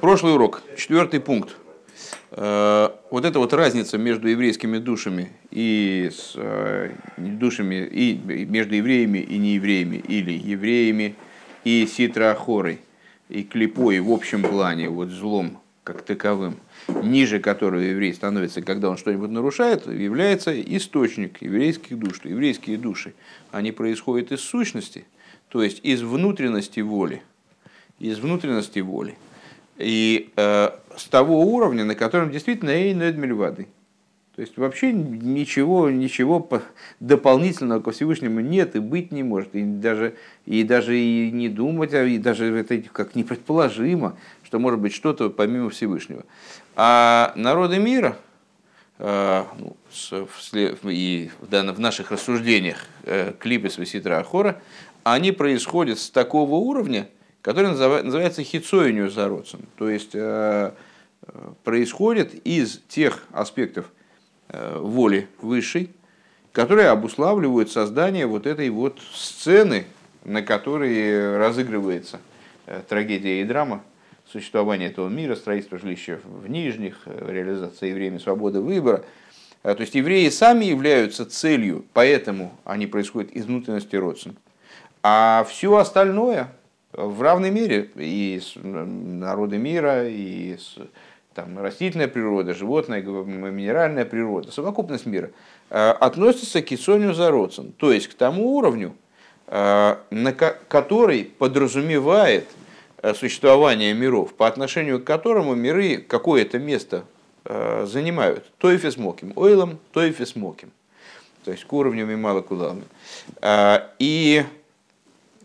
Прошлый урок, четвертый пункт. Э, вот эта вот разница между еврейскими душами и с э, душами и между евреями и неевреями, или евреями и ситроахорой, и клипой в общем плане, вот злом как таковым, ниже которого еврей становится, когда он что-нибудь нарушает, является источник еврейских душ. Еврейские души, они происходят из сущности, то есть из внутренности воли. Из внутренности воли. И э, с того уровня, на котором действительно Эйнед Мельвады. То есть вообще ничего, ничего дополнительного ко Всевышнему нет и быть не может. И даже, и даже и не думать, и даже это как непредположимо, что может быть что-то помимо Всевышнего. А народы мира, э, ну, и в наших рассуждениях э, клипы с Веситра Ахора, они происходят с такого уровня, который называется хитсоиню зародцем. То есть э, происходит из тех аспектов э, воли высшей, которые обуславливают создание вот этой вот сцены, на которой разыгрывается э, трагедия и драма существования этого мира, строительство жилища в нижних, реализация евреями свободы выбора. То есть евреи сами являются целью, поэтому они происходят из внутренности родственников. А все остальное в равной мере и народы мира, и там, растительная природа, животная, минеральная природа, совокупность мира, э, относится к Исонию Зароцин, то есть к тому уровню, э, на который подразумевает э, существование миров, по отношению к которому миры какое-то место занимают. Тойфис моким, ойлом, тойфис моким. То есть к уровню мимала кулами. И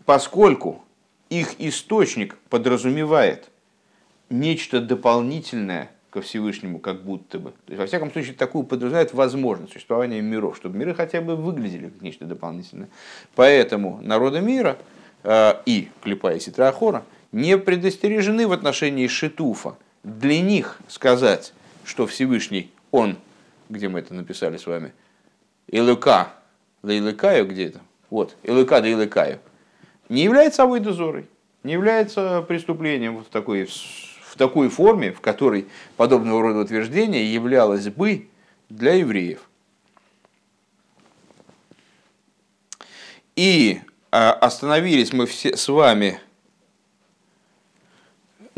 поскольку их источник подразумевает нечто дополнительное ко Всевышнему, как будто бы. То есть, во всяком случае, такую подразумевает возможность существования миров, чтобы миры хотя бы выглядели как нечто дополнительное. Поэтому народы мира э, и Клепа и Ситрахора не предостережены в отношении Шитуфа. Для них сказать, что Всевышний, он, где мы это написали с вами, Илыка, да Илыкаю где это? Вот, Илыка да Илыкаю не является авойдозорой, не является преступлением в такой, в такой форме, в которой подобного рода утверждение являлось бы для евреев. И а, остановились мы все с вами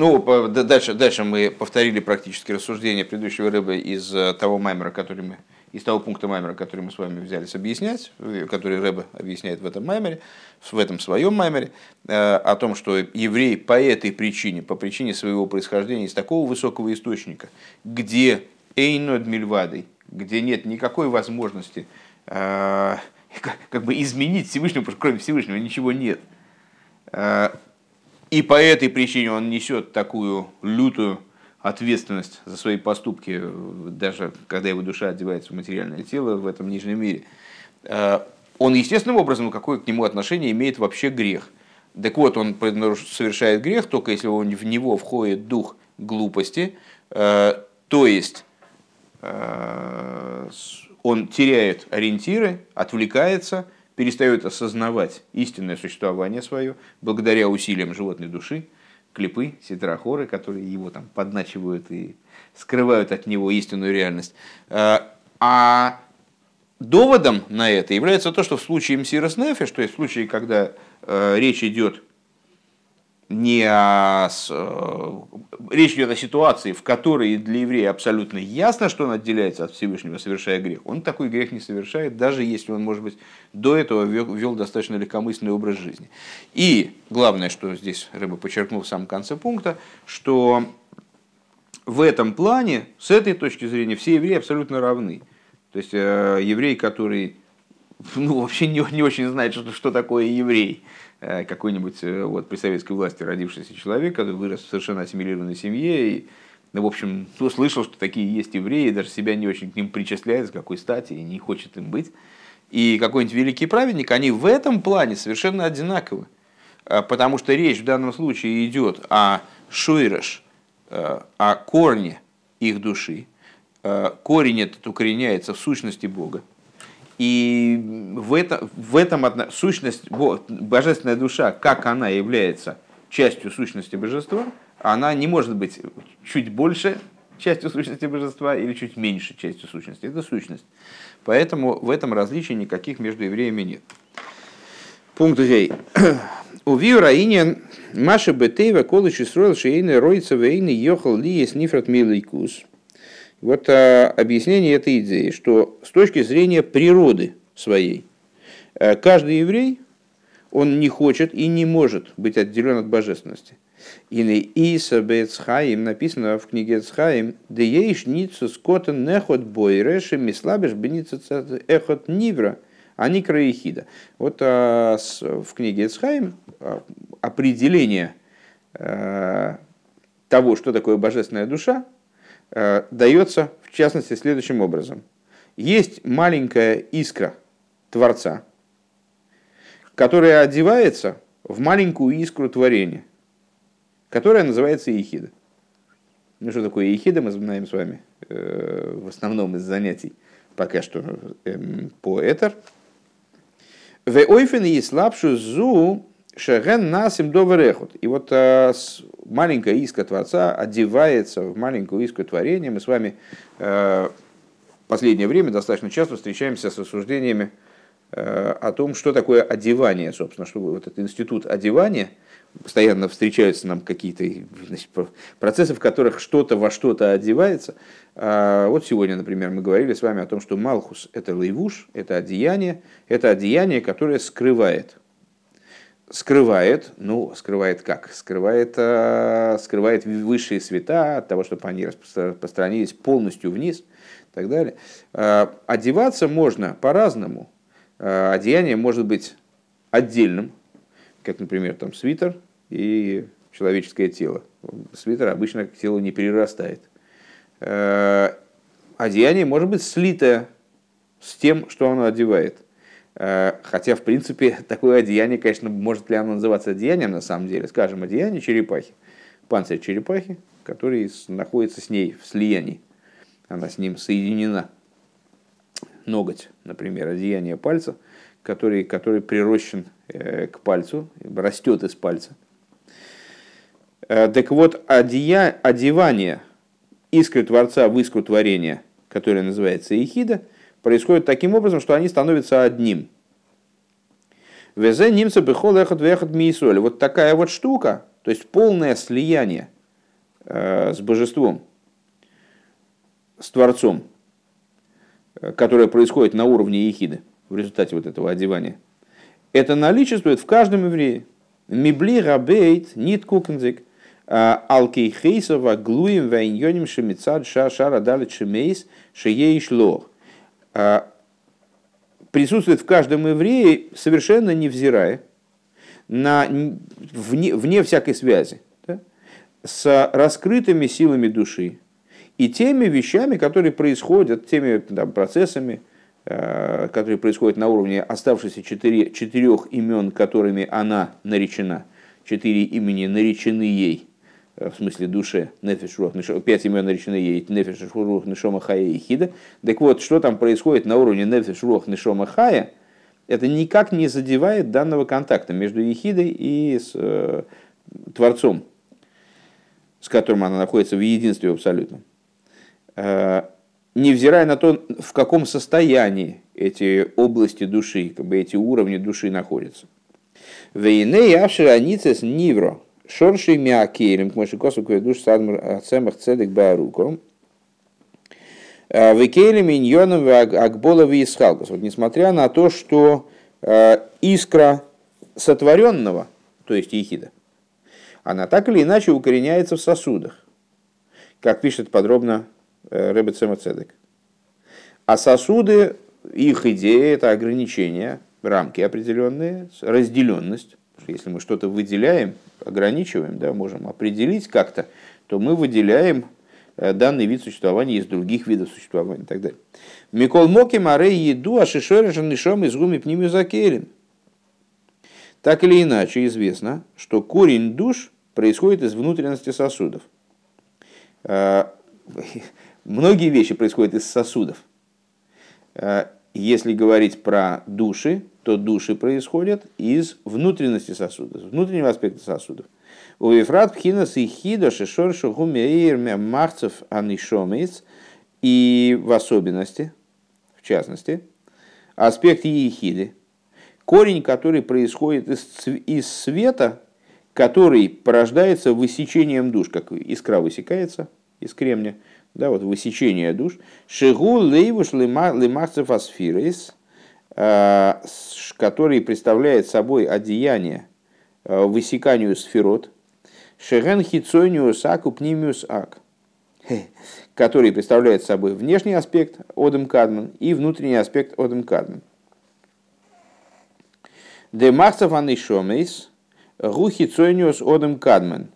ну, дальше, дальше мы повторили практически рассуждение предыдущего рыбы из э, того маймера, который мы из того пункта Маймера, который мы с вами взялись объяснять, э, который Рэбе объясняет в этом Маймере, в этом своем Маймере, э, о том, что еврей по этой причине, по причине своего происхождения из такого высокого источника, где Эйнод Мильвадой, где нет никакой возможности э, как бы изменить Всевышнего, потому что кроме Всевышнего ничего нет. И по этой причине он несет такую лютую ответственность за свои поступки, даже когда его душа одевается в материальное тело в этом нижнем мире, э, он естественным образом какое к нему отношение имеет вообще грех. Так вот, он совершает грех только если он, в него входит дух глупости, э, то есть э, он теряет ориентиры, отвлекается, перестает осознавать истинное существование свое благодаря усилиям животной души, клипы, ситрахоры, которые его там подначивают и скрывают от него истинную реальность. А, а доводом на это является то, что в случае Мсирос Нефеш, то есть в случае, когда э, речь идет не о, э, речь идет о ситуации, в которой для еврея абсолютно ясно, что он отделяется от Всевышнего, совершая грех. Он такой грех не совершает, даже если он, может быть, до этого вел, достаточно легкомысленный образ жизни. И главное, что здесь Рыба подчеркнул в самом конце пункта, что в этом плане, с этой точки зрения, все евреи абсолютно равны. То есть э, еврей, который ну, вообще не, не очень знает, что, что такое еврей, какой-нибудь э, вот, при советской власти родившийся человек, который вырос в совершенно ассимилированной семье, и, ну, в общем, ну, слышал, что такие есть евреи, даже себя не очень к ним причисляет, с какой стати, и не хочет им быть. И какой-нибудь великий праведник, они в этом плане совершенно одинаковы. Э, потому что речь в данном случае идет о шуйреш, о корне их души. Корень этот укореняется в сущности Бога. И в, это, в этом одна, сущность, божественная душа, как она является частью сущности божества, она не может быть чуть больше частью сущности божества или чуть меньше частью сущности. Это сущность. Поэтому в этом различий никаких между евреями нет. Пункт Гей. У Виураинен Маша Бетеева Колыч строил шейны Ройца Вейны Йохал Ли есть Нифрат Милайкус. Вот а, объяснение этой идеи, что с точки зрения природы своей, а, каждый еврей, он не хочет и не может быть отделен от божественности. Или Иса Бецхаим, написано в книге Эцхаим, «Да ейш ницу скотен нехот бойреши мислабеш беница эхот нивра» а не краехида. Вот а, с, в книге Эцхайм а, определение а, того, что такое божественная душа, дается в частности следующим образом. Есть маленькая искра Творца, которая одевается в маленькую искру творения, которая называется Ехида. Ну, что такое Ехида, мы знаем с вами э, в основном из занятий пока что э, по Этер – в ойфен и слабшу зу шеген насим доверехот. И вот а, маленькая иска Творца одевается в маленькую иску творения. Мы с вами а, последнее время достаточно часто встречаемся с рассуждениями а, о том, что такое одевание, собственно, что вот этот институт одевания – постоянно встречаются нам какие-то значит, процессы, в которых что-то во что-то одевается. А вот сегодня, например, мы говорили с вами о том, что Малхус – это лейвуш, это одеяние, это одеяние, которое скрывает. Скрывает, ну, скрывает как? Скрывает, а, скрывает высшие света от того, чтобы они распространились полностью вниз и так далее. А, одеваться можно по-разному. Одеяние может быть отдельным, как, например, там свитер и человеческое тело. Свитер обычно к телу не перерастает. Э, одеяние может быть слитое с тем, что оно одевает. Э, хотя, в принципе, такое одеяние, конечно, может ли оно называться одеянием на самом деле? Скажем, одеяние черепахи, панцирь черепахи, который находится с ней в слиянии. Она с ним соединена. Ноготь, например, одеяние пальца, который, который прирощен Э, к пальцу, растет из пальца. Э, так вот, одея, одевание искры Творца в искру творения, которое называется Ихида, происходит таким образом, что они становятся одним. Везе немцы бехол эхот вехот миисоль. Вот такая вот штука, то есть полное слияние э, с божеством, с Творцом, которое происходит на уровне Ехиды в результате вот этого одевания – это наличествует в каждом еврее. Мибли рабейт нит кукензик а, алкейхейсова глуем вайньоним шемицад шара дали шемейс шееиш лох. А, присутствует в каждом еврее, совершенно невзирая на, вне, вне всякой связи да, с раскрытыми силами души и теми вещами, которые происходят, теми там, процессами, Э, которые происходят на уровне оставшихся четыре, четырех имен, которыми она наречена. Четыре имени наречены ей, в смысле душе, нефиш, рух, пять имен наречены ей, нефиш, рух, нишома, хая и хида. Так вот, что там происходит на уровне нефиш, рух, нишома, хая, это никак не задевает данного контакта между ехидой и с, э, Творцом, с которым она находится в единстве абсолютном. Э, невзирая на то, в каком состоянии эти области души, как бы эти уровни души находятся. Вейней ашираницес нивро, шорши мякелем, к мошикосу душ садмар цемах цедек бааруком, а, Векелем миньоном акбола исхалкус. Вот несмотря на то, что а, искра сотворенного, то есть ехида, она так или иначе укореняется в сосудах. Как пишет подробно Э, Рэбе Цемацедек. А сосуды, их идея – это ограничения, рамки определенные, разделенность. Если мы что-то выделяем, ограничиваем, да, можем определить как-то, то мы выделяем э, данный вид существования из других видов существования и так далее. Микол Моки Марей еду, а шишорежен нишом из гуми пнимю закелем. Так или иначе известно, что корень душ происходит из внутренности сосудов. Э, Многие вещи происходят из сосудов. Э, если говорить про души, то души происходят из внутренности сосудов, внутреннего аспекта сосудов. У Ефрат Пхинас и Хидо Шишор Шухумеир Махцев Анишомец и в особенности, в частности, аспект Ехиды, корень, который происходит из, из света, который порождается высечением душ, как искра высекается из кремня, да, вот высечение душ. Шигу лейвуш лимахцев асфирис, который представляет собой одеяние а, высеканию сферот. Шеген хицониус аку пнимиус ак, который представляет собой внешний аспект Одем Кадман и внутренний аспект Одем Кадман. Демахцев анишомейс гухи цойниус Одем Кадман,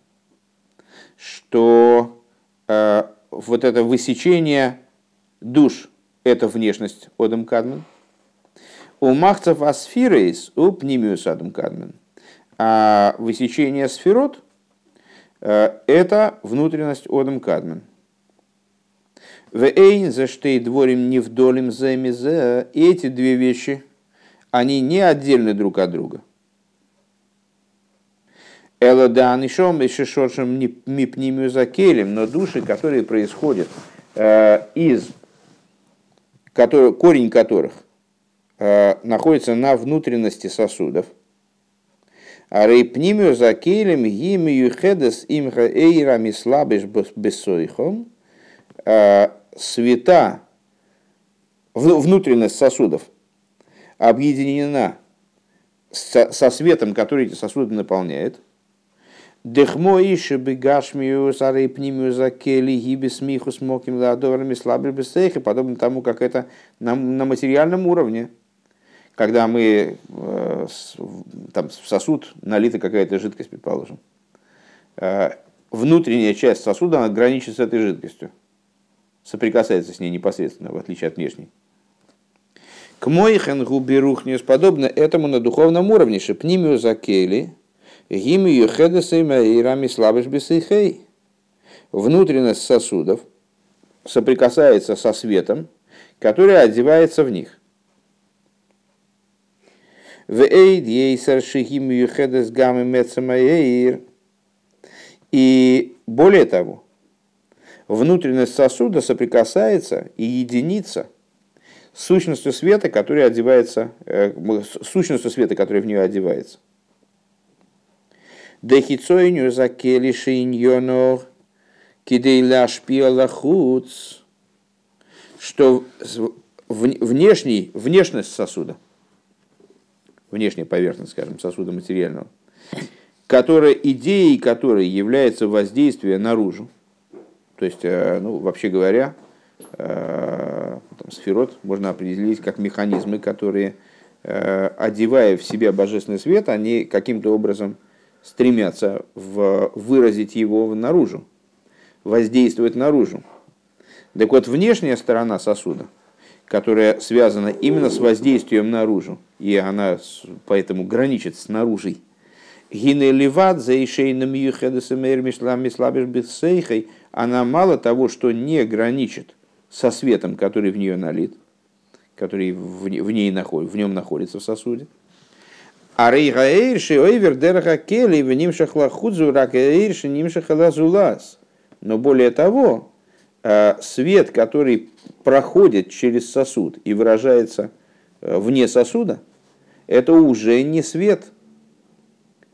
что э, вот это высечение душ – это внешность Одем Кадмен. У махцев асфирейс у пнимиус Адам Кадмен. А высечение сферот э, – это внутренность Одем Кадмен. В эйн за штей дворим не вдолем за Эти две вещи, они не отдельны друг от друга – Элодан и шом и шишоршем мипнимию закелем, но души, которые происходят э, из, которые, корень которых находится на внутренности сосудов, а рейпнимию закелем гимию хедес имха эйра мислабеш бессойхом, э, света, внутренность сосудов объединена со светом, который эти сосуды наполняет, Дехмо ише бегашмию сарей пнимию закели гиби смиху смоким ладоварами слабый бесейхи, подобно тому, как это на, на материальном уровне. Когда мы э, там в сосуд налита какая-то жидкость, предположим. Э, внутренняя часть сосуда она граничит с этой жидкостью. Соприкасается с ней непосредственно, в отличие от внешней. К моихен губерухнес подобно этому на духовном уровне. Шепнимию закели, Гимию хедесейма и рами слабыш бесейхей. Внутренность сосудов соприкасается со светом, который одевается в них. В эйд ейсар шихимию хедес гамы мецамаэйр. И более того, внутренность сосуда соприкасается и единится с сущностью света, который одевается, э, сущностью света, который в нее одевается. Дехицойню закели шиньонор кидейля шпиала хуц, что внешний, внешность сосуда, внешняя поверхность, скажем, сосуда материального, которая, идеей которой является воздействие наружу, то есть, э, ну, вообще говоря, э, там, сферот можно определить как механизмы, которые, э, одевая в себя божественный свет, они каким-то образом стремятся в, выразить его наружу, воздействовать наружу. Так вот, внешняя сторона сосуда, которая связана именно с воздействием наружу, и она поэтому граничит с наружей, она мало того, что не граничит со светом, который в нее налит, который в ней находит, в нем находится в сосуде, а рейгаэйрши ойвер дерха кели в нимшах лахудзу ракаэйрши нимшах лазулас. Но более того, э, свет, который проходит через сосуд и выражается вне сосуда, это уже не свет,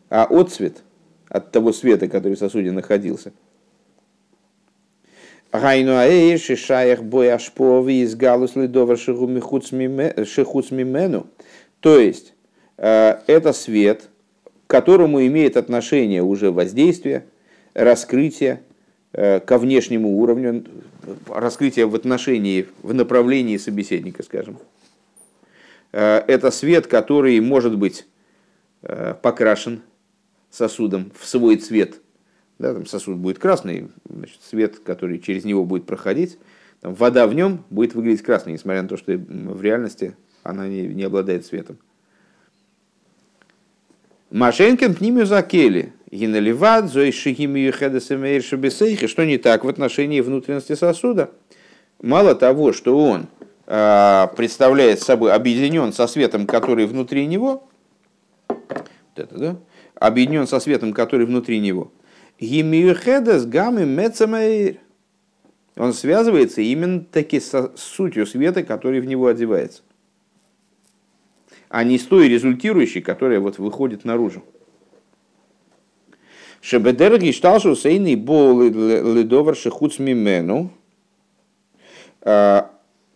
а отцвет от того света, который в сосуде находился. Гайну аэйрши шаях бой ашпови из галус лидовар шехуц мимену. То есть, Э, это свет, к которому имеет отношение уже воздействие, раскрытие э, ко внешнему уровню, раскрытие в отношении, в направлении собеседника, скажем. Э, это свет, который может быть покрашен сосудом в свой цвет. Да, там сосуд будет красный, значит, свет, который через него будет проходить, там, вода в нем будет выглядеть красной, несмотря на то, что в реальности она не, не обладает светом. Машенкин пнимю закели. Гиналиват, зоишихимию хедесемейр шабесейхи. Что не так в отношении внутренности сосуда? Мало того, что он э, представляет собой объединен со светом, который внутри него, вот это, да? объединен со светом, который внутри него. Гимиюхедес гамы. Он связывается именно таки с сутью света, который в него одевается. А не с той результирующей, которая вот выходит наружу. Шебедерги шталшу сейный бол ледовар шехуц мимену. А,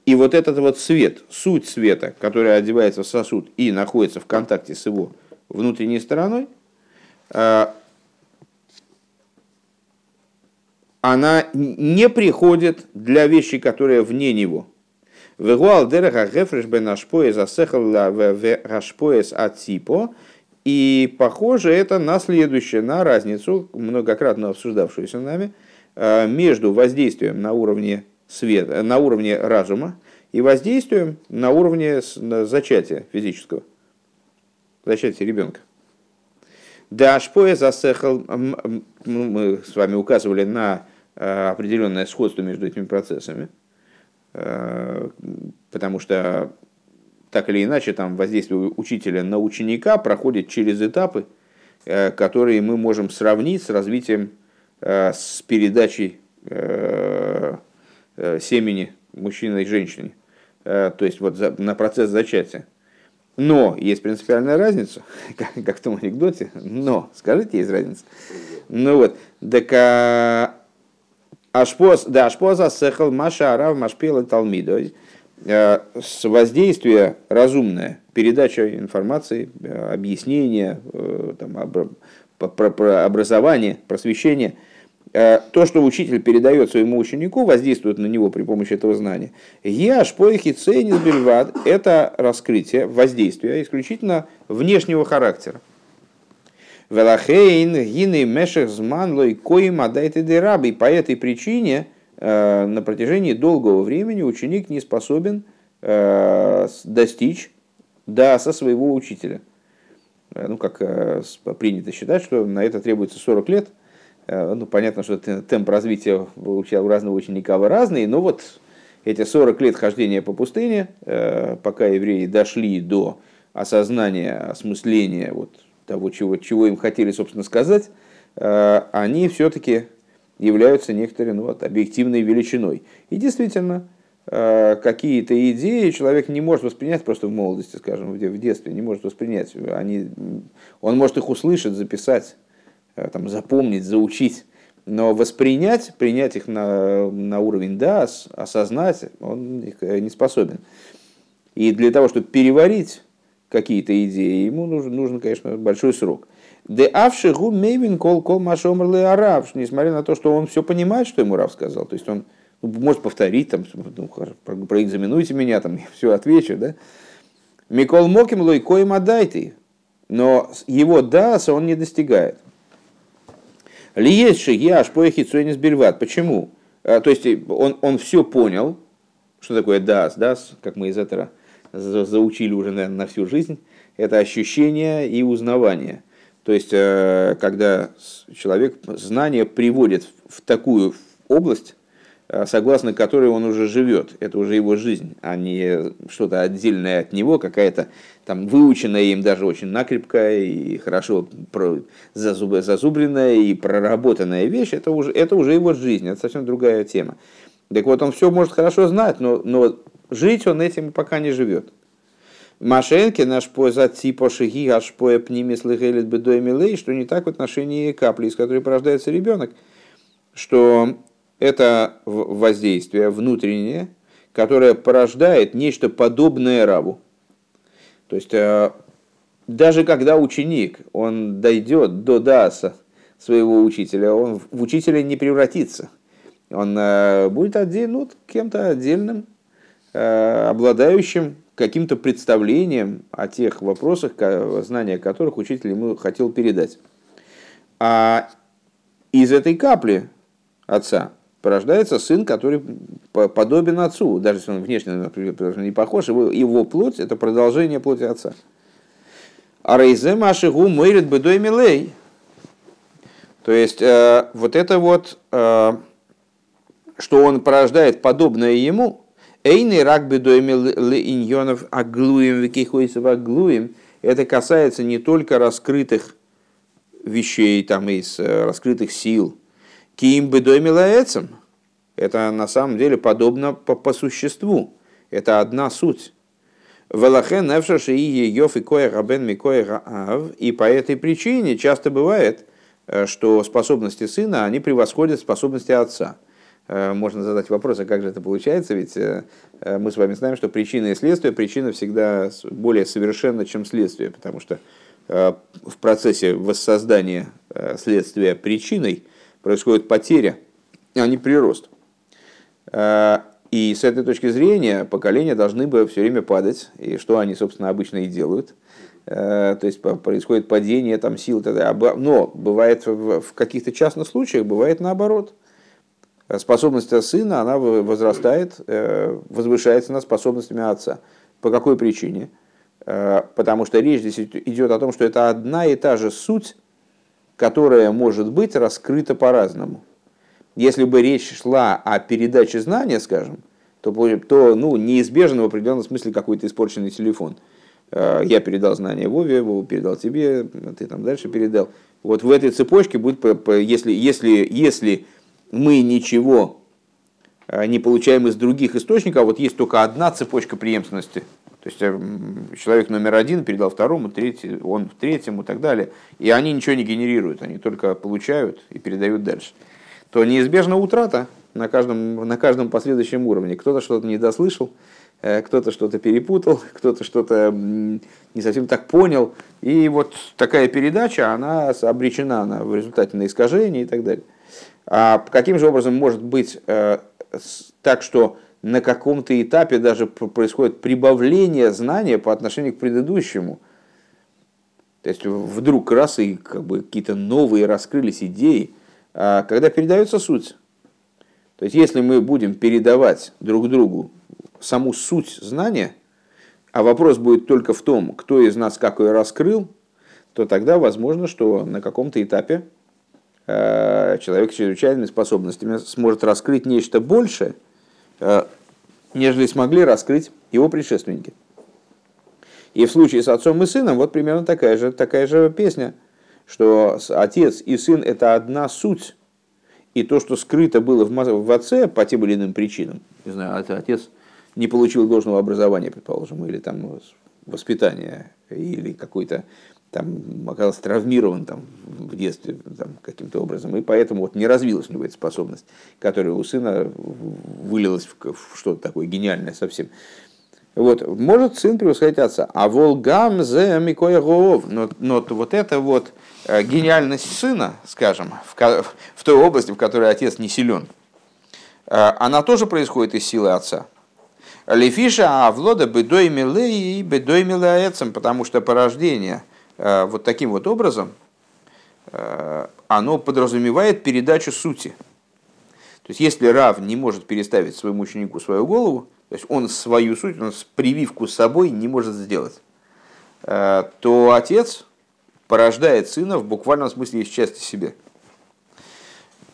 и вот этот вот свет, суть света, который одевается в сосуд и находится в контакте с его внутренней стороной, а, она не приходит для вещи, которые вне него. Вегуал дереха гефреш бен атипо. И похоже это на следующее, на разницу, многократно обсуждавшуюся нами, э, между воздействием на уровне света, на уровне разума и воздействием на уровне зачатия физического, зачатия ребенка. Да, шпоя засехал, мы с вами указывали на э, определенное сходство между этими процессами, э, потому что так или иначе, там воздействие учителя на ученика проходит через этапы, э, которые мы можем сравнить с развитием, э, с передачей э, семени мужчины и женщине. То есть вот на процесс зачатия. Но есть принципиальная разница, как в том анекдоте. Но, скажите, есть разница. Ну вот, так а, ашпоз, да, ашпоза сехал маша арав машпела талмидой Э, с воздействия разумное, передача информации, э, объяснение, э, там, образование, просвещение, то, что учитель передает своему ученику, воздействует на него при помощи этого знания. Яш поихи ценис бельвад – это раскрытие, воздействие исключительно внешнего характера. Велахейн гины мешех зман лой коим адайте дерабы. По этой причине – Э, на протяжении долгого времени ученик не способен э, достичь да, со своего учителя. Э, ну, как принято считать, что на это требуется 40 лет. Ну, понятно, что темп развития у разного ученика разный, но вот эти 40 лет хождения по пустыне, пока евреи дошли до осознания, осмысления вот того, чего, чего им хотели, собственно, сказать, они все-таки являются некоторой ну, вот, объективной величиной. И действительно, э, какие-то идеи человек не может воспринять просто в молодости, скажем, в детстве, не может воспринять. Они, он может их услышать, записать, э, там, запомнить, заучить, но воспринять, принять их на, на уровень да, осознать, он э, не способен. И для того, чтобы переварить какие-то идеи, ему нужен, нужен, конечно, большой срок. Де авшигу мейвин кол кол машомрлы арав, несмотря на то, что он все понимает, что ему Рав сказал. То есть он ну, может повторить, там, ну, проэкзаменуйте меня, там, я все отвечу, да. Микол моким лойкоем отдайте. Но его даса он не достигает. Ли есть шигиаш поехи цуэнис бельват. Почему? А, то есть он, он все понял, что такое дас, дас, как мы из этого заучили уже, наверное, на всю жизнь. Это ощущение и узнавание – то есть, э, когда человек знание приводит в такую область, э, согласно которой он уже живет. Это уже его жизнь, а не что-то отдельное от него, какая-то там выученная им даже очень накрепкая и хорошо зазубренная и проработанная вещь. Это уже, это уже его жизнь, это совсем другая тема. Так вот, он все может хорошо знать, но, но жить он этим пока не живет. Машенки наш по типа шиги аж по пнимис лыгелит бедой что не так в отношении капли, из которой порождается ребенок, что это воздействие внутреннее, которое порождает нечто подобное рабу. То есть э, даже когда ученик, он дойдет до даса своего учителя, он в учителя не превратится. Он э, будет один, ну, кем-то отдельным, э, обладающим каким-то представлением о тех вопросах, знания которых учитель ему хотел передать. А из этой капли отца порождается сын, который подобен отцу, даже если он внешне не похож, его, его плоть – это продолжение плоти отца. А рейзе машигу мэрит бедой милей. То есть, э, вот это вот, э, что он порождает подобное ему – Эйный рак бедойми иньонов аглуем викихойсов аглуем. Это касается не только раскрытых вещей, там, из раскрытых сил, ким бы домилаецем, это на самом деле подобно по, по существу. Это одна суть. Велахен невшаши и йоф и кое рабен микое раав. И по этой причине часто бывает, что способности сына, они превосходят способности отца. Можно задать вопрос, а как же это получается? Ведь мы с вами знаем, что причина и следствие, причина всегда более совершенна, чем следствие, потому что в процессе воссоздания следствия причиной происходит потеря, а не прирост. Э, и с этой точки зрения поколения должны бы все время падать, и что они, собственно, обычно и делают. Э, то есть происходит падение там, сил. Но бывает в каких-то частных случаях, бывает наоборот. Способность сына, она возрастает, э, возвышается над способностями отца. По какой причине? Потому что речь здесь идет о том, что это одна и та же суть, которая может быть раскрыта по-разному. Если бы речь шла о передаче знания, скажем, то, то ну, неизбежно в определенном смысле какой-то испорченный телефон. Э, я передал знания Вове, Вова передал тебе, ты там дальше передал. Вот в этой цепочке будет, если, если, если мы ничего э, не получаем из других источников, а вот есть только одна цепочка преемственности. То есть э, человек номер один передал второму, третий, он третьему и так далее. И они ничего не генерируют, они только получают и передают дальше то неизбежна утрата на каждом, на каждом последующем уровне. Кто-то что-то не дослышал, э, кто-то что-то перепутал, кто-то что-то не совсем так понял. И вот такая передача, она обречена на, в результате на искажение и так далее. А каким же образом может быть э, так, что на каком-то этапе даже происходит прибавление знания по отношению к предыдущему? То есть вдруг раз и как бы какие-то новые раскрылись идеи, а когда передается суть. То есть, если мы будем передавать друг другу саму суть знания, а вопрос будет только в том, кто из нас какой раскрыл, то тогда возможно, что на каком-то этапе э, человек с чрезвычайными способностями сможет раскрыть нечто большее, нежели смогли раскрыть его предшественники. И в случае с отцом и сыном вот примерно такая же, такая же песня – что отец и сын – это одна суть, и то, что скрыто было в отце по тем или иным причинам, не знаю, отец не получил должного образования, предположим, или там воспитания, или какой-то там оказался травмирован там, в детстве там, каким-то образом, и поэтому вот не развилась у него эта способность, которая у сына вылилась в, в что-то такое гениальное совсем. Вот, может сын превосходить отца. А волгам зе микоя но, но вот это вот Э, гениальность сына, скажем, в, в той области, в которой отец не силен, э, она тоже происходит из силы отца. Лефиша авлода бедой милей и бедой милаэцем, потому что порождение вот таким вот образом, оно подразумевает передачу сути. То есть, если Рав не может переставить своему ученику свою голову, то есть он свою суть, он прививку с собой не может сделать, то отец, порождает сына в буквальном смысле из части себе.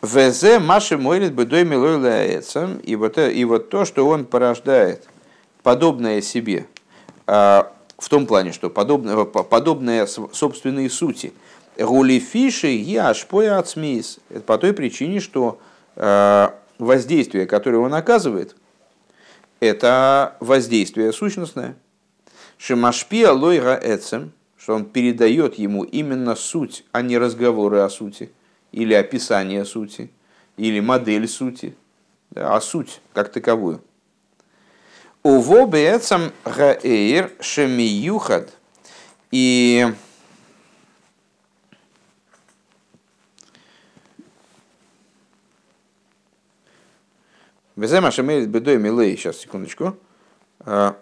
ВЗ Маши Мойлит Бедой Милой и вот, э, и вот то, что он порождает, подобное себе, в том плане, что подобное, подобное собственной сути. Рули фиши я ашпоя ацмис. Это по той причине, что а, воздействие, которое он оказывает, это воздействие сущностное. Шимашпия лойра эцем – что он передает ему именно суть, а не разговоры о сути, или описание сути, или модель сути, а суть как таковую. Уво бецам гаэйр шемиюхад. И Везема шемеет бедой милей. Сейчас, секундочку. А,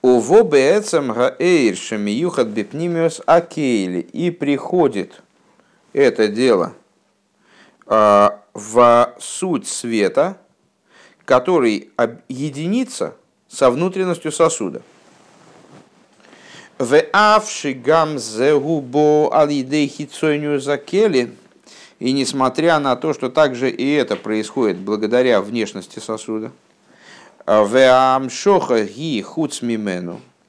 Уво бецам гаэйр шамиюхат бипнимиус акейли. И приходит это дело а, в суть света, который единится со внутренностью сосуда. И несмотря на то, что также и это происходит благодаря внешности сосуда –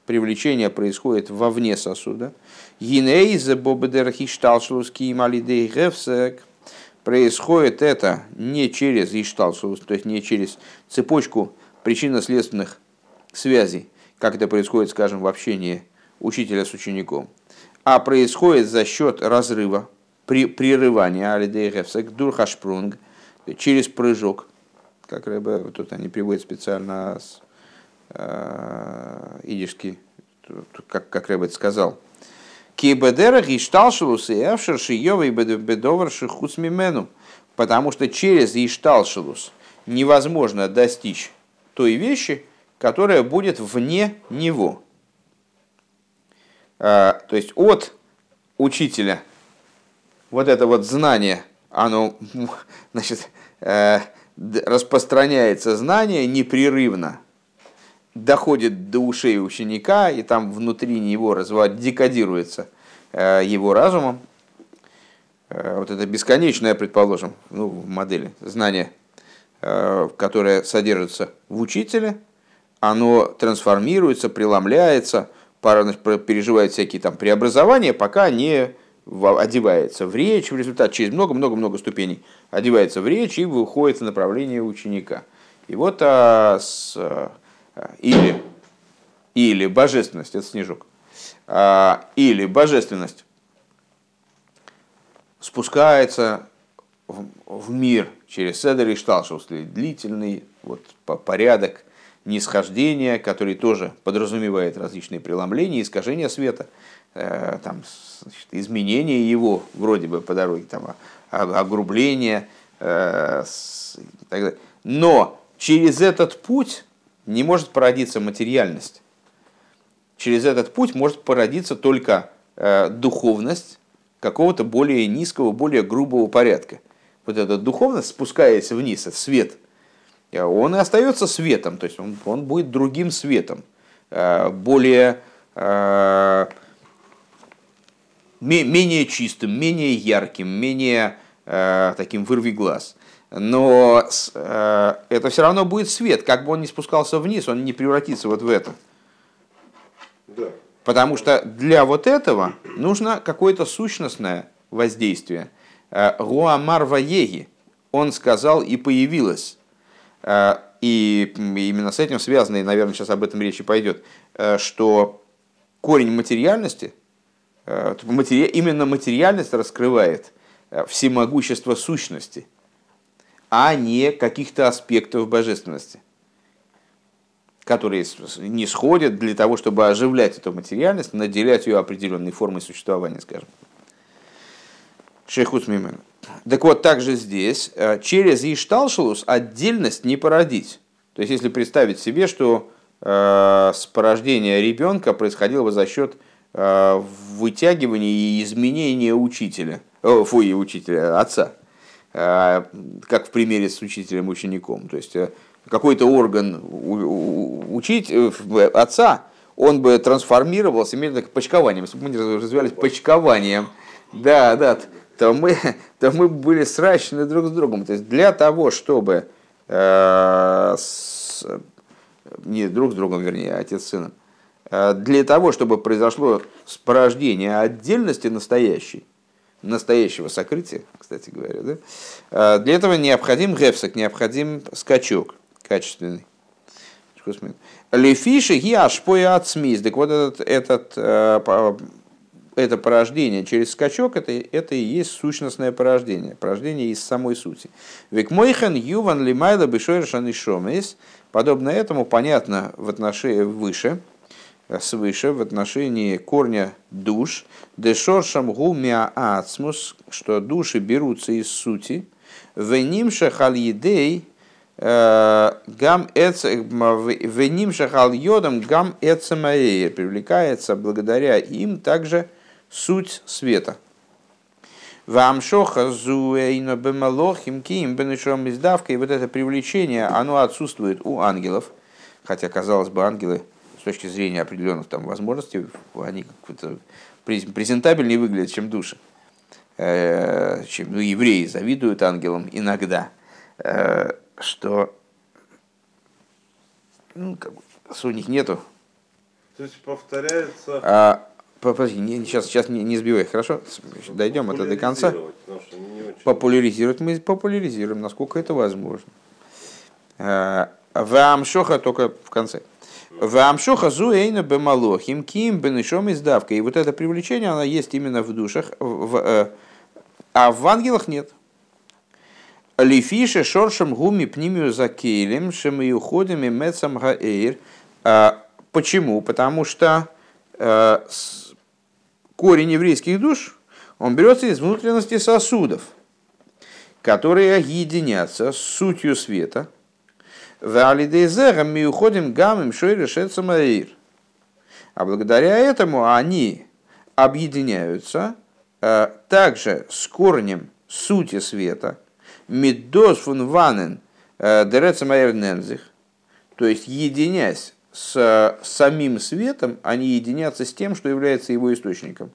привлечение происходит вовне сосуда. Гинейзе бобедерхишталшлуски малидей гефсек. Происходит это не через ишталшлус, то есть не через цепочку причинно-следственных связей, как это происходит, скажем, в общении учителя с учеником, а происходит за счет разрыва, при, прерывания алидей гефсек, дурхашпрунг, через прыжок, как Рэбе, тут они приводят специально с, э, идишский, как, как Рэбе сказал, Кибедерах и шталшилус и эвшер шиёва и бедовар шихуц мимену. Потому что через ишталшилус невозможно достичь той вещи, которая будет вне него. А, то есть от учителя вот это вот знание, оно значит, э, распространяется знание непрерывно, доходит до ушей ученика, и там внутри него развивает, декодируется э, его разумом. Э, вот это бесконечное, предположим, ну, в модели знание, э, которое содержится в учителе, оно трансформируется, преломляется, переживает всякие там преобразования, пока не одевается в речь, в результате через много-много-много ступеней одевается в речь и выходит в направление ученика. И вот а, с, или, или божественность, это снежок, а, или божественность спускается в, в мир через Седер и Шталшус, длительный вот, порядок нисхождения, который тоже подразумевает различные преломления, искажения света, э, там, значит, изменения его вроде бы по дороге, там, огрубление, э, но через этот путь не может породиться материальность. Через этот путь может породиться только э, духовность какого-то более низкого, более грубого порядка. Вот эта духовность, спускаясь вниз, это свет, э, он и остается светом, то есть он, он будет другим светом, э, более менее чистым, менее ярким, менее таким вырви глаз но э, это все равно будет свет, как бы он ни спускался вниз, он не превратится вот в это. Да. Потому что для вот этого нужно какое-то сущностное воздействие. Э, Руамар Ваеги, он сказал и появилось. Э, и именно с этим связано, и, наверное, сейчас об этом речи пойдет, э, что корень материальности, именно материальность раскрывает всемогущество сущности – а не каких-то аспектов божественности, которые не сходят для того, чтобы оживлять эту материальность, наделять ее определенной формой существования, скажем. Шейхус Мимен. Так вот, также здесь э, через Ишталшалус отдельность не породить. То есть, если представить себе, что э, с порождения ребенка происходило бы за счет э, вытягивания и изменения учителя, фу, учителя, отца, как в примере с учителем-учеником. То есть э, какой-то орган учить, э, отца, он бы трансформировался именно почкованием. Если бы мы развивались почкованием, да, да, то мы, то мы были сращены друг с другом. То есть для того, чтобы э, с, не друг с другом, вернее, отец с сыном, для того, чтобы произошло порождение отдельности настоящей, настоящего сокрытия, кстати говоря, да, а, для этого необходим гефсак, необходим скачок качественный. Лефиши от смис. Так вот этот, этот, э, это порождение через скачок, это, это и есть сущностное порождение, порождение из самой сути. Век мойхан юван лимайла бешойршан и шомес. Подобно этому понятно в отношении выше, свыше в отношении корня душ, дешоршам гумя ацмус, что души берутся из сути, веним шахал едей, э, гам веним шахал йодом гам эцемаэйр, привлекается благодаря им также суть света. Вам шоха зуэйно бемалохим ким бенешом издавка, и вот это привлечение, оно отсутствует у ангелов, хотя, казалось бы, ангелы с точки зрения определенных там возможностей, они как-то презентабельнее выглядят, чем души. Э, чем ну, евреи завидуют ангелам иногда, э, что ну, как бы, у них нету То есть повторяется... А, подожди, не, сейчас, сейчас не, не сбивай, хорошо? Дойдем это до конца. очень- Популяризировать мы популяризируем, насколько это возможно. Э, Вамшоха только в конце. Вамшоха зуэйна бемалохим ким бенешом издавка. И вот это привлечение, оно есть именно в душах, в- э, а в ангелах нет. Лифише шоршем гуми пнимию за кейлем, шем и уходим и мецам гаэйр. А, Почему? Потому что э, корень еврейских душ, он берется из внутренности сосудов, которые единятся с сутью света. Валидейзером мы уходим гамым шойре шецамаир. А благодаря этому они объединяются также с корнем сути света, медос фун ванен дерецамаир нензих, то есть единясь с самим светом, они единятся с тем, что является его источником.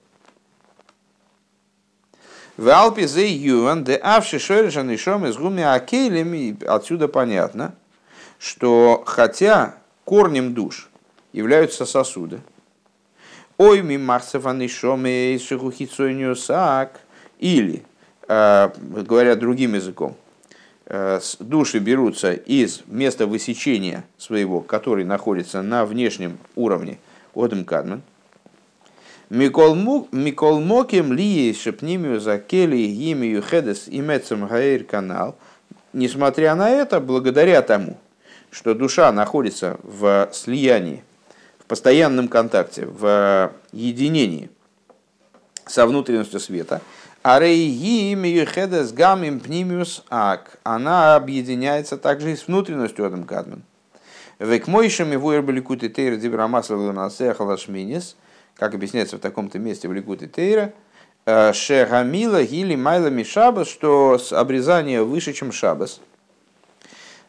В Алпе юан де авши шойрешан и шом из гуми акелем, отсюда понятно, что хотя корнем душ являются сосуды, ой ми марцеван и шоме или, э, говоря другим языком, э, души берутся из места высечения своего, который находится на внешнем уровне. Одем Кадмен, Микол Моким Ли Шепнимию Закели Гимию Хедес и Мецем Гаэр канал. Несмотря на это, благодаря тому, что душа находится в слиянии, в постоянном контакте, в единении со внутренностью света, Ак, она объединяется также и с внутренностью Адам Кадмен. Век мойшами вуэрбали кути тейра дибрамасла халашминис, как объясняется в таком-то месте в Ликуте Тейра, э, Шегамила гили майла мишабас, что с обрезания выше, чем шабас.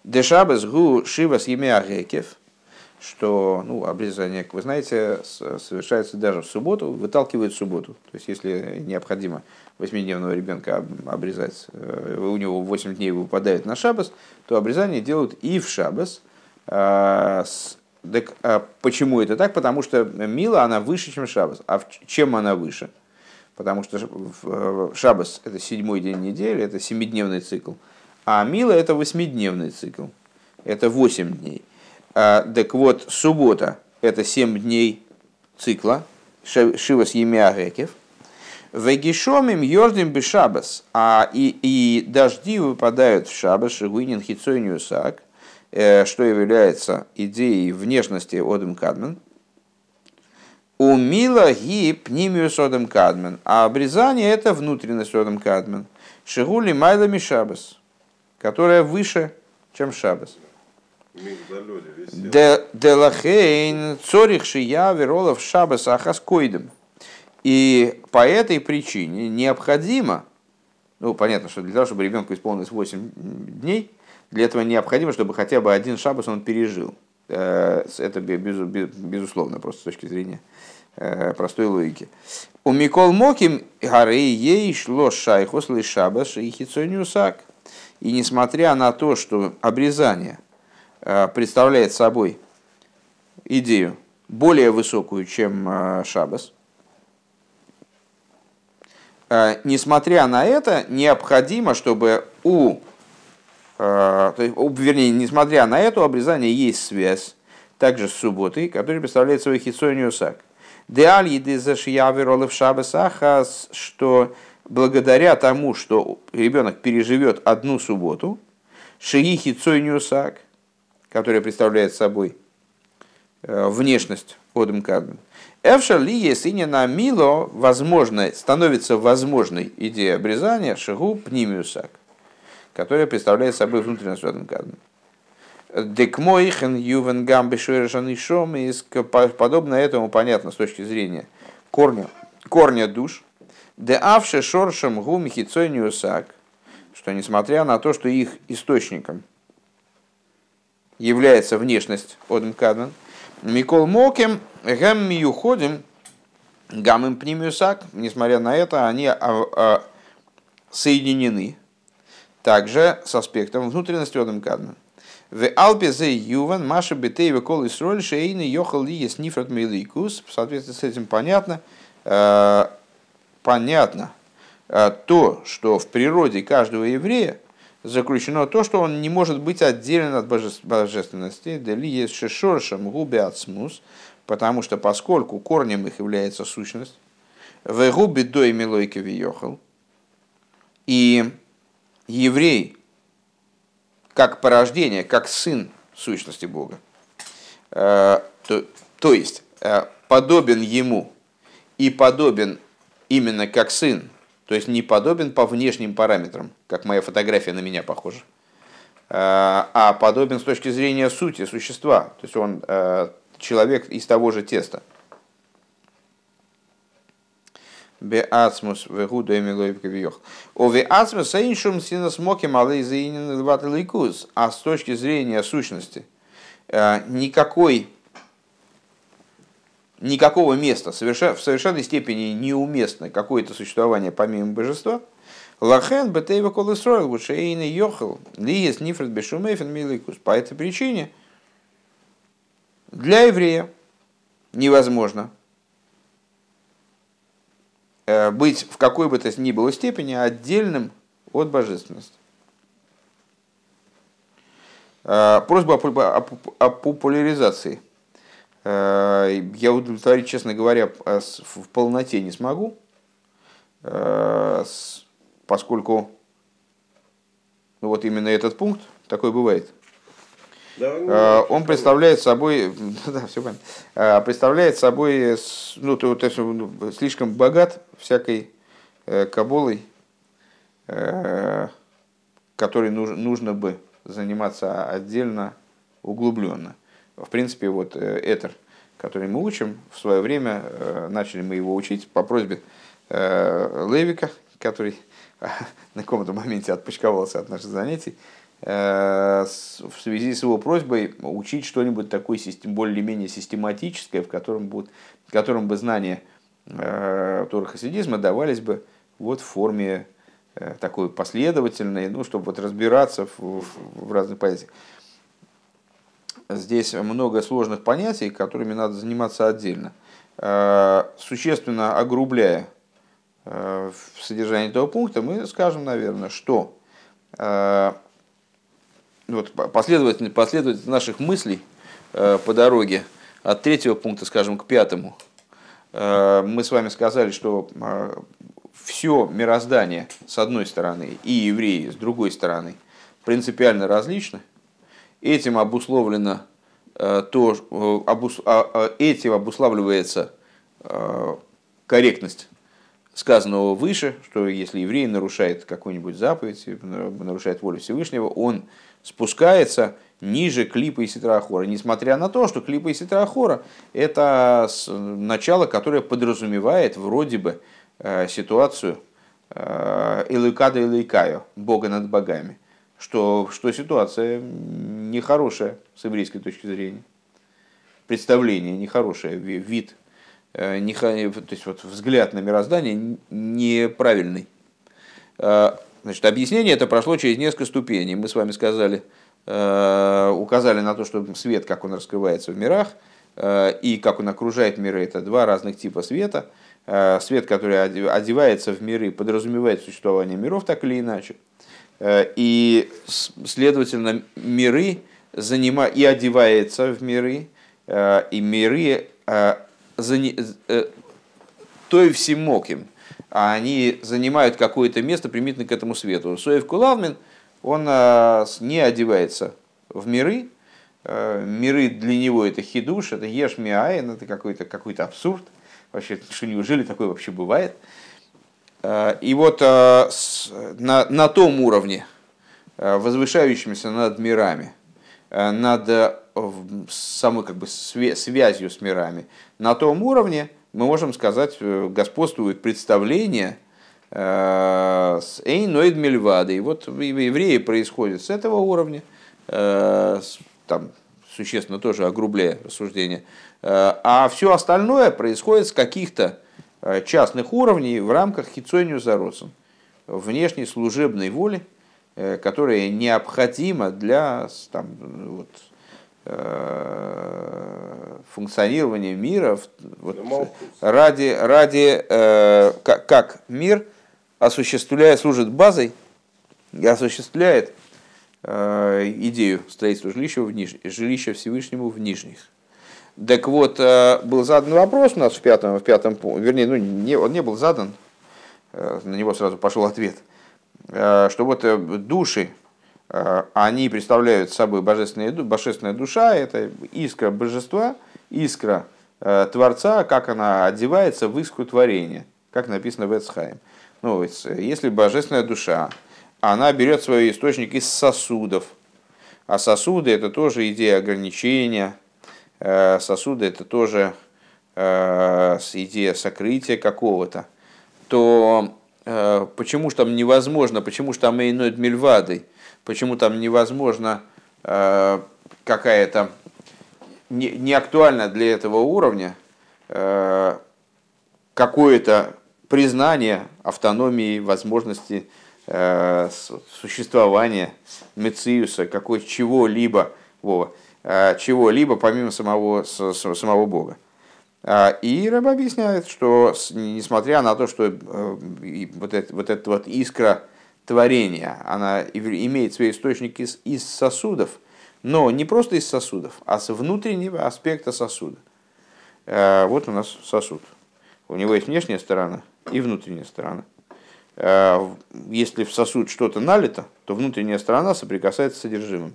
Де шабас гу шивас еме агекев, что ну, обрезание, как вы знаете, совершается даже в субботу, выталкивает в субботу. То есть, если необходимо восьмидневного ребенка об- обрезать, э, у него 8 дней выпадает на шабас, то обрезание делают и в шабас. А, а почему это так? Потому что Мила, она выше, чем Шабас. А чем она выше? Потому что э, Шабас – это седьмой день недели, это семидневный цикл. А Мила – это восьмидневный цикл. Это восемь дней. А, так вот, суббота – это семь дней цикла. Шивас Емиагекев. Вегишомим йордим бешабас. А и, и дожди выпадают в шабас, шигуинин хитсойниусак, э, что является идеей внешности Одем Кадмен. У Мила ги пнимиус Одем Кадмен. А обрезание это внутренность Одем Кадмен. Шигули майлами шабас, которая выше, чем шабас. Делахейн цорих шия веролов шабас ахаскоидем. И по этой причине необходимо, ну понятно, что для того, чтобы ребенку исполнилось 8 дней, для этого необходимо, чтобы хотя бы один шабас он пережил. Э, Это бе- безу- бе- безусловно, просто с точки зрения э, простой логики. У Микол Моким горы ей шло шайхос ли шабас и хитсониусак. И несмотря на то, что обрезание э, представляет собой идею более высокую, чем э, шабас, э, несмотря на это, необходимо, чтобы у то есть, вернее, несмотря на это, у обрезания есть связь также с субботой, которая представляет собой хитсонию сак. Деаль еды зашиявер в шабас ахас, что благодаря тому, что ребенок переживет одну субботу, шии хитсонию сак, которая представляет собой э, внешность Одем Кадмен. Эвша ли есиня на мило, возможно, становится возможной идея обрезания шигу пнимиусак которая представляет собой внутренность Одем Кадмен. Декмойхен ювен гамбе шуэрешан шом, и по- подобно этому понятно с точки зрения корня, корня душ. Де авше шоршем гум хицойниусак, что несмотря на то, что их источником является внешность Одем Кадмен, Микол Мокем гэм миюходим гамым пнимиусак, несмотря на это, они а, а, соединены также с аспектом внутренности Одем Кадмен. В Алпе за Юван, Маша Бетеева Кол Исроль, Шейны Йохал Ли Снифрат Миликус. В соответствии с этим понятно, э, понятно э, то, что в природе каждого еврея заключено то, что он не может быть отделен от божественности. Дали есть шешоршам губи ацмус, потому что поскольку корнем их является сущность, в губи до милойки виехал, и еврей как порождение, как сын сущности Бога. Э, то, то есть э, подобен ему и подобен именно как сын, то есть не подобен по внешним параметрам, как моя фотография на меня похожа, э, а подобен с точки зрения сути, существа. То есть он человек из того же теста. А с точки зрения сущности, э, никакой никакого места, в совершенной степени неуместно какое-то существование помимо божества, Лахен бетейва колесроил вушейна йохал лиес нифред бешумейфен миликус. По этой причине для еврея невозможно Э, быть в какой бы то ни было степени отдельным от божественности. Э, просьба о популяризации. Э, я удовлетворить, честно говоря, в полноте не смогу, поскольку ну вот именно этот пункт такой бывает. Да, он представляет собой, да, все понятно, представляет собой, ну, то, то есть, ну, слишком богат всякой э, каболой, э, которой нужно бы заниматься отдельно, углубленно. В принципе, вот э, Этер, который мы учим, в свое время начали мы его учить по просьбе Левика, который на каком-то моменте отпочковался от наших занятий, в связи с его просьбой учить что-нибудь такое более-менее систематическое, в котором, будут, в котором бы знания э, Тора хасидизма давались бы вот в форме э, такой последовательной, ну, чтобы вот разбираться в, в, в разных понятиях. Здесь много сложных понятий, которыми надо заниматься отдельно. Э, существенно огрубляя э, в содержании этого пункта, мы скажем, наверное, что э, вот, последовательность, последовательность наших мыслей по дороге от третьего пункта, скажем, к пятому – мы с вами сказали, что все мироздание с одной стороны и евреи с другой стороны принципиально различны. Этим обусловлено э, то, обус, а, а, этим обуславливается корректность сказанного выше, что если еврей нарушает какую-нибудь заповедь, нарушает волю Всевышнего, он спускается ниже клипа и ситрахора, несмотря на то, что клипа и ситрахора – это начало, которое подразумевает вроде бы э, ситуацию Илыкада э, Илыкаю, Бога над богами, что, что ситуация нехорошая с еврейской точки зрения, представление нехорошее, вид, э, не, то есть вот взгляд на мироздание неправильный. Значит, объяснение это прошло через несколько ступеней. Мы с вами сказали – Э, указали на то, что свет, как он раскрывается в мирах, э, и как он окружает миры, это два разных типа света. Э, свет, который одевается в миры, подразумевает существование миров так или иначе. И, следовательно, миры занима... и одевается в миры, и миры зани... то и всемоким, а они занимают какое-то место примитивно к этому свету. Соев Кулавмин – он не одевается в миры. Миры для него это хидуш, это еш миаин, это какой-то какой абсурд. Вообще, что неужели такое вообще бывает? А, и вот на, на том уровне, возвышающемся над мирами, над самой как бы связью с мирами, на том уровне мы можем сказать, э, господствует представление – Э, с Эйноид Мельвады. И вот евреи происходит с этого уровня, э, там существенно тоже огрубляя рассуждение, э, а все остальное происходит с каких-то частных уровней в рамках хитсонию заросом, внешней служебной воли э, которая необходима для там, вот, э, функционирования мира вот, ради, ради э, как, как мир осуществляет, служит базой и осуществляет э, идею строительства жилища, в ниж... жилища Всевышнему в Нижних. Так вот, э, был задан вопрос у нас в пятом, в пятом вернее, ну, не, он не был задан, э, на него сразу пошел ответ, Э, что вот души, они представляют собой божественная, ду- божественная душа, это искра божества, искра Творца, как она одевается в искру творения, как написано в Эцхайм. Ну, если божественная душа, она берет свой источник из сосудов, а сосуды это тоже идея ограничения, сосуды это тоже э, с- идея сокрытия какого-то, то э, почему же там невозможно, почему же там иной мельвадой, почему там невозможно э, какая-то не, не актуальна для этого уровня э, какое-то признание автономии, возможности э, существования Мециуса, какой чего-либо, Вова, э, чего-либо помимо самого, самого Бога. А, И Рэб объясняет, что несмотря на то, что э, вот, это, вот эта вот искра творения, она имеет свой источник из, из сосудов, но не просто из сосудов, а с внутреннего аспекта сосуда. Э, Вот у нас сосуд. У него есть внешняя сторона и внутренняя сторона. Э, Если в сосуд что-то налито, то внутренняя сторона соприкасается с содержимым.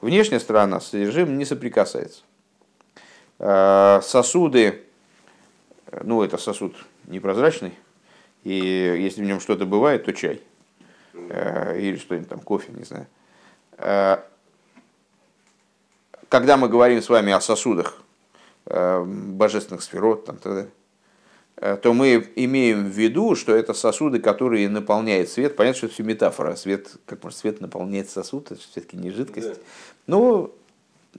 Внешняя сторона с содержимым не соприкасается. Э, Сосуды, ну это сосуд непрозрачный, и если в нем что-то бывает, то чай. Э, Или что-нибудь там, кофе, не знаю. Э, Когда мы говорим с вами о сосудах, божественных сферот, там, т.д., э, то мы имеем в виду, что это сосуды, которые наполняют свет. Понятно, что это все метафора. Свет, как может свет наполняет сосуд, это все-таки не жидкость. Да. Но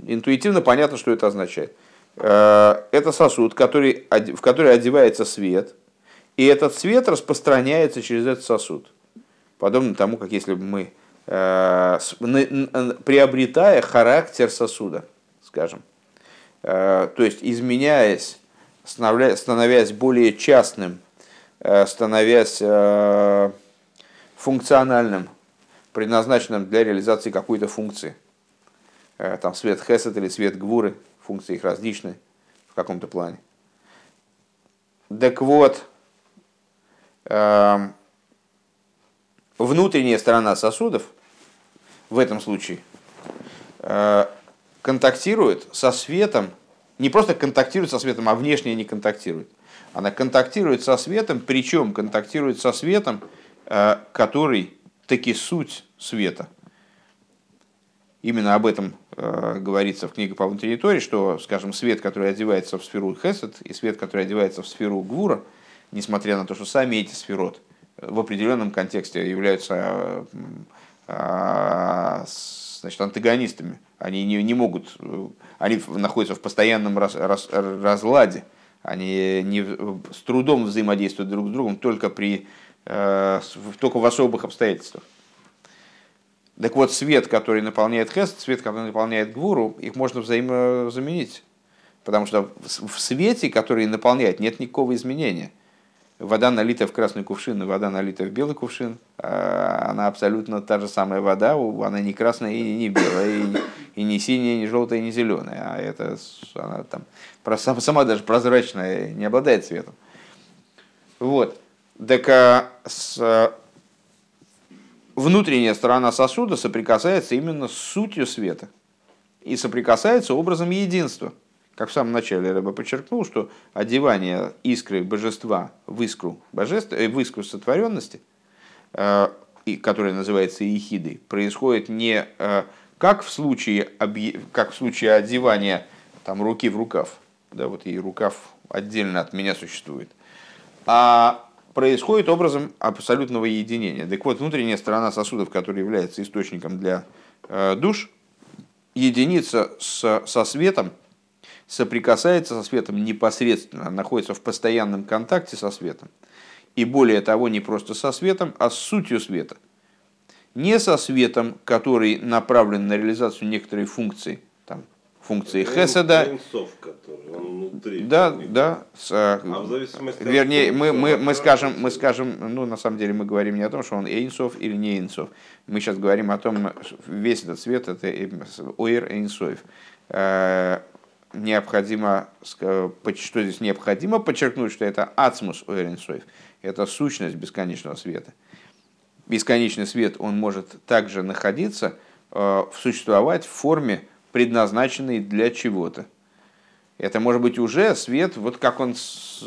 интуитивно понятно, что это означает. Э, Это сосуд, который, в который одевается свет, и этот свет распространяется через этот сосуд. Подобно тому, как если бы мы, э, приобретая характер сосуда, скажем, э, то есть изменяясь, становясь более частным, э, становясь э, функциональным, предназначенным для реализации какой-то функции. Э, Там свет хесед или свет гвуры, функции их различны в каком-то плане. Так вот, эм, внутренняя сторона сосудов в этом случае контактирует со светом, не просто контактирует со светом, а внешне не контактирует. Она контактирует со светом, причем контактирует со светом, э, который таки суть света. Именно об этом э, говорится в книге по внутренней Торе, что, скажем, свет, который одевается в сферу Хесед, и свет, который одевается в сферу Гвура, несмотря на то, что сами эти сферот в определенном контексте являются э, а, значит, антагонистами. Они не, не могут, э, они находятся в постоянном раз- раз- разладе, они не, с трудом взаимодействуют друг с другом только, при, э, только в особых обстоятельствах. Так вот, свет, который наполняет хест, свет, который наполняет гвуру, их можно взаимозаменить. Потому что в свете, который наполняет, нет никакого изменения. Вода налита в красный кувшин, и вода налита в белый кувшин. А абсолютно та же самая вода, она не красная и не белая, и и не синяя, и не желтая, и не зеленая. А это она там сама даже прозрачная, не обладает цветом. Вот. Так а, с, внутренняя сторона сосуда соприкасается именно с сутью света и соприкасается образом единства. Как в самом начале я бы подчеркнул, что одевание искры божества в искру, божества, э, в искру сотворенности, э, и, которая называется ехидой, происходит не э, как в случае, как в случае одевания там, руки в рукав, да, вот и рукав отдельно от меня существует, а происходит образом абсолютного единения. Так вот, внутренняя сторона сосудов, которая является источником для э, душ, единится с, со светом, соприкасается со светом непосредственно, находится в постоянном контакте со светом. И более того, не просто со светом, а с сутью света. не со светом, который направлен на реализацию некоторой функции, там, функции хеседа, который, да, да, с, А от вернее, мы, мы, мы скажем, мы скажем, ну, на самом деле мы говорим не о том, что он эйнсов или не эйнсов. Мы сейчас говорим о том, весь этот свет это оир эйнсоев. Э, Необходимо, что здесь необходимо подчеркнуть, что это ацмус оир эйнсоев. Это сущность бесконечного света. Бесконечный свет, он может также находиться, э, существовать в форме, предназначенной для чего-то. Это может быть уже свет, вот как он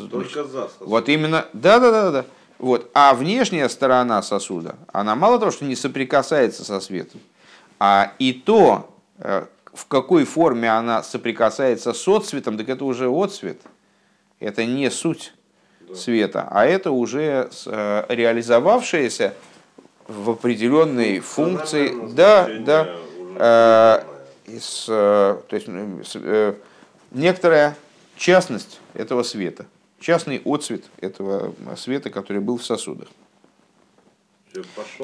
Только за вот именно, да, да, да, да. Вот. А внешняя сторона сосуда, она мало того, что не соприкасается со светом, а и то, э, в какой форме она соприкасается с отцветом, так это уже отцвет. Это не суть света, а это уже э, реализовавшееся в определенной функции. Функциональное Да, да. Э, из, э, то есть, э, некоторая частность этого света, частный отцвет этого света, который был в сосудах.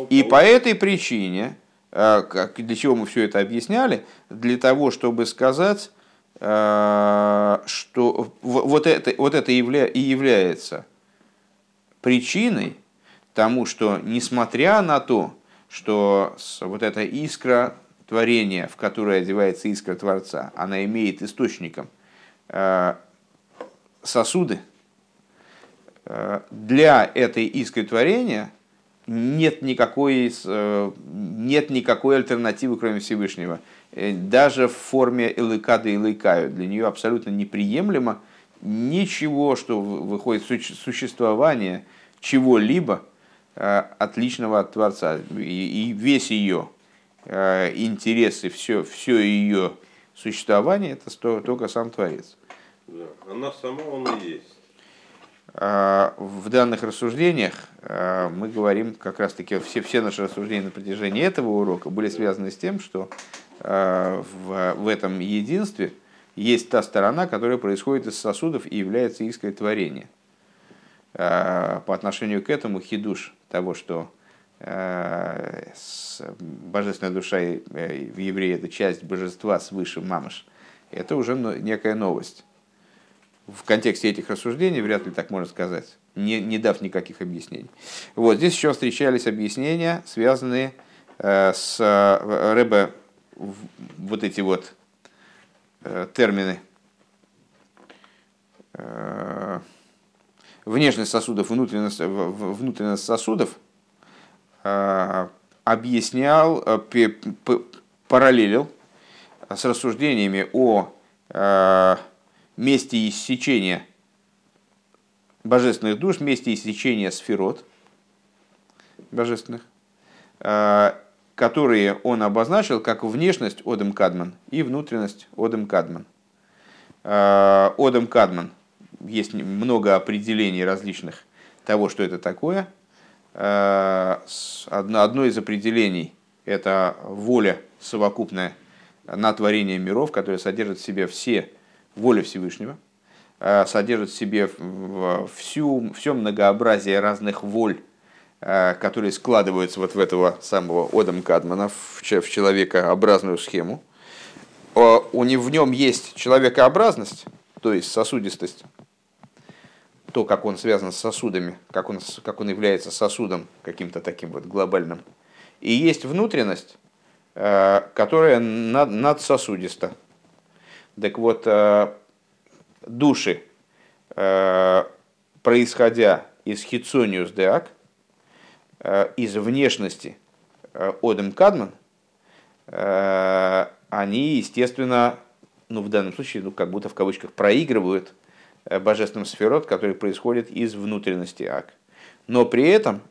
И по этой причине, э, для чего мы все это объясняли, для того, чтобы сказать, э, что в- вот это, вот это и является причиной тому, что несмотря на то, что вот эта искра творения, в которое одевается искра Творца, она имеет источником э, сосуды, э, для этой искры творения нет никакой, э, нет никакой альтернативы, кроме Всевышнего. Э, Даже в форме элыкада и лыкаю для нее абсолютно неприемлемо ничего, что выходит суще- существование чего-либо э, отличного от Творца. И, весь ее э, интерес и все, все ее существование это только сам Творец. Да. Она сама, он и есть. В данных рассуждениях мы говорим, как раз таки все, все наши рассуждения на протяжении этого урока были связаны с тем, что в, в этом единстве есть та сторона, которая происходит из сосудов и является искрой творения. А, По отношению к этому хидуш того, что с- божественная душа э, в евреи это часть божества свыше мамыш, это уже некая новость в контексте этих рассуждений вряд ли так можно сказать, не, не дав никаких объяснений. Вот здесь еще встречались объяснения, связанные э, с э, в- вот эти вот э, термины. Э, внешность сосудов, внутренность, внутренность сосудов э, объяснял, параллелил с рассуждениями о месте иссечения божественных душ, месте иссечения сферот божественных, которые он обозначил как внешность Одем Кадман и внутренность Одем Кадман. Э, Одем Кадман, есть много определений различных того, что это такое. С- Одно из определений – это воля совокупная на творение миров, которая содержит в себе все воля Всевышнего, э, содержит в себе всю, все многообразие разных воль, которые складываются вот в этого самого Одам Кадмана, в че- в человекообразную схему. У него в нем есть человекообразность, то есть сосудистость, то, как он связан с сосудами, как он, как он является сосудом каким-то таким вот глобальным. И есть внутренность, э, которая над, надсосудиста. Так вот, э, души, э, происходя из хитсониус деак, э, из внешности э, Одем Кадман, э, они, естественно, ну, в данном случае, ну, как будто в кавычках проигрывают э, божественным сферот, который происходит из внутренности Ак. Но при этом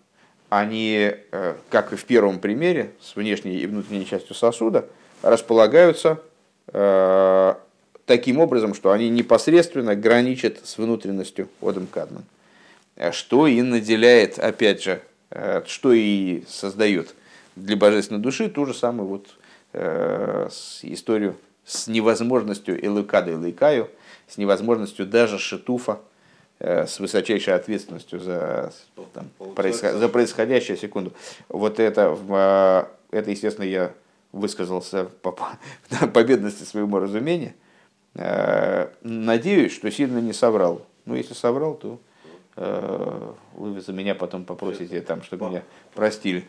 они, э, как и в первом примере, с внешней и внутренней частью сосуда, располагаются э, таким образом, что они непосредственно граничат с внутренностью Одем Кадман. Э, Что и наделяет, опять же, э, что и создает для божественной души ту же самую вот э, с- историю с невозможностью Элыкада и Лыкаю, с невозможностью даже Шитуфа, э, с высочайшей ответственностью за, там, происход- за происходящее секунду. Вот это, э, это, естественно, я высказался по, по победности своему разумению. Э, Надеюсь, что сильно не соврал. Ну, если соврал, то э, вы за меня потом попросите, там, чтобы меня простили.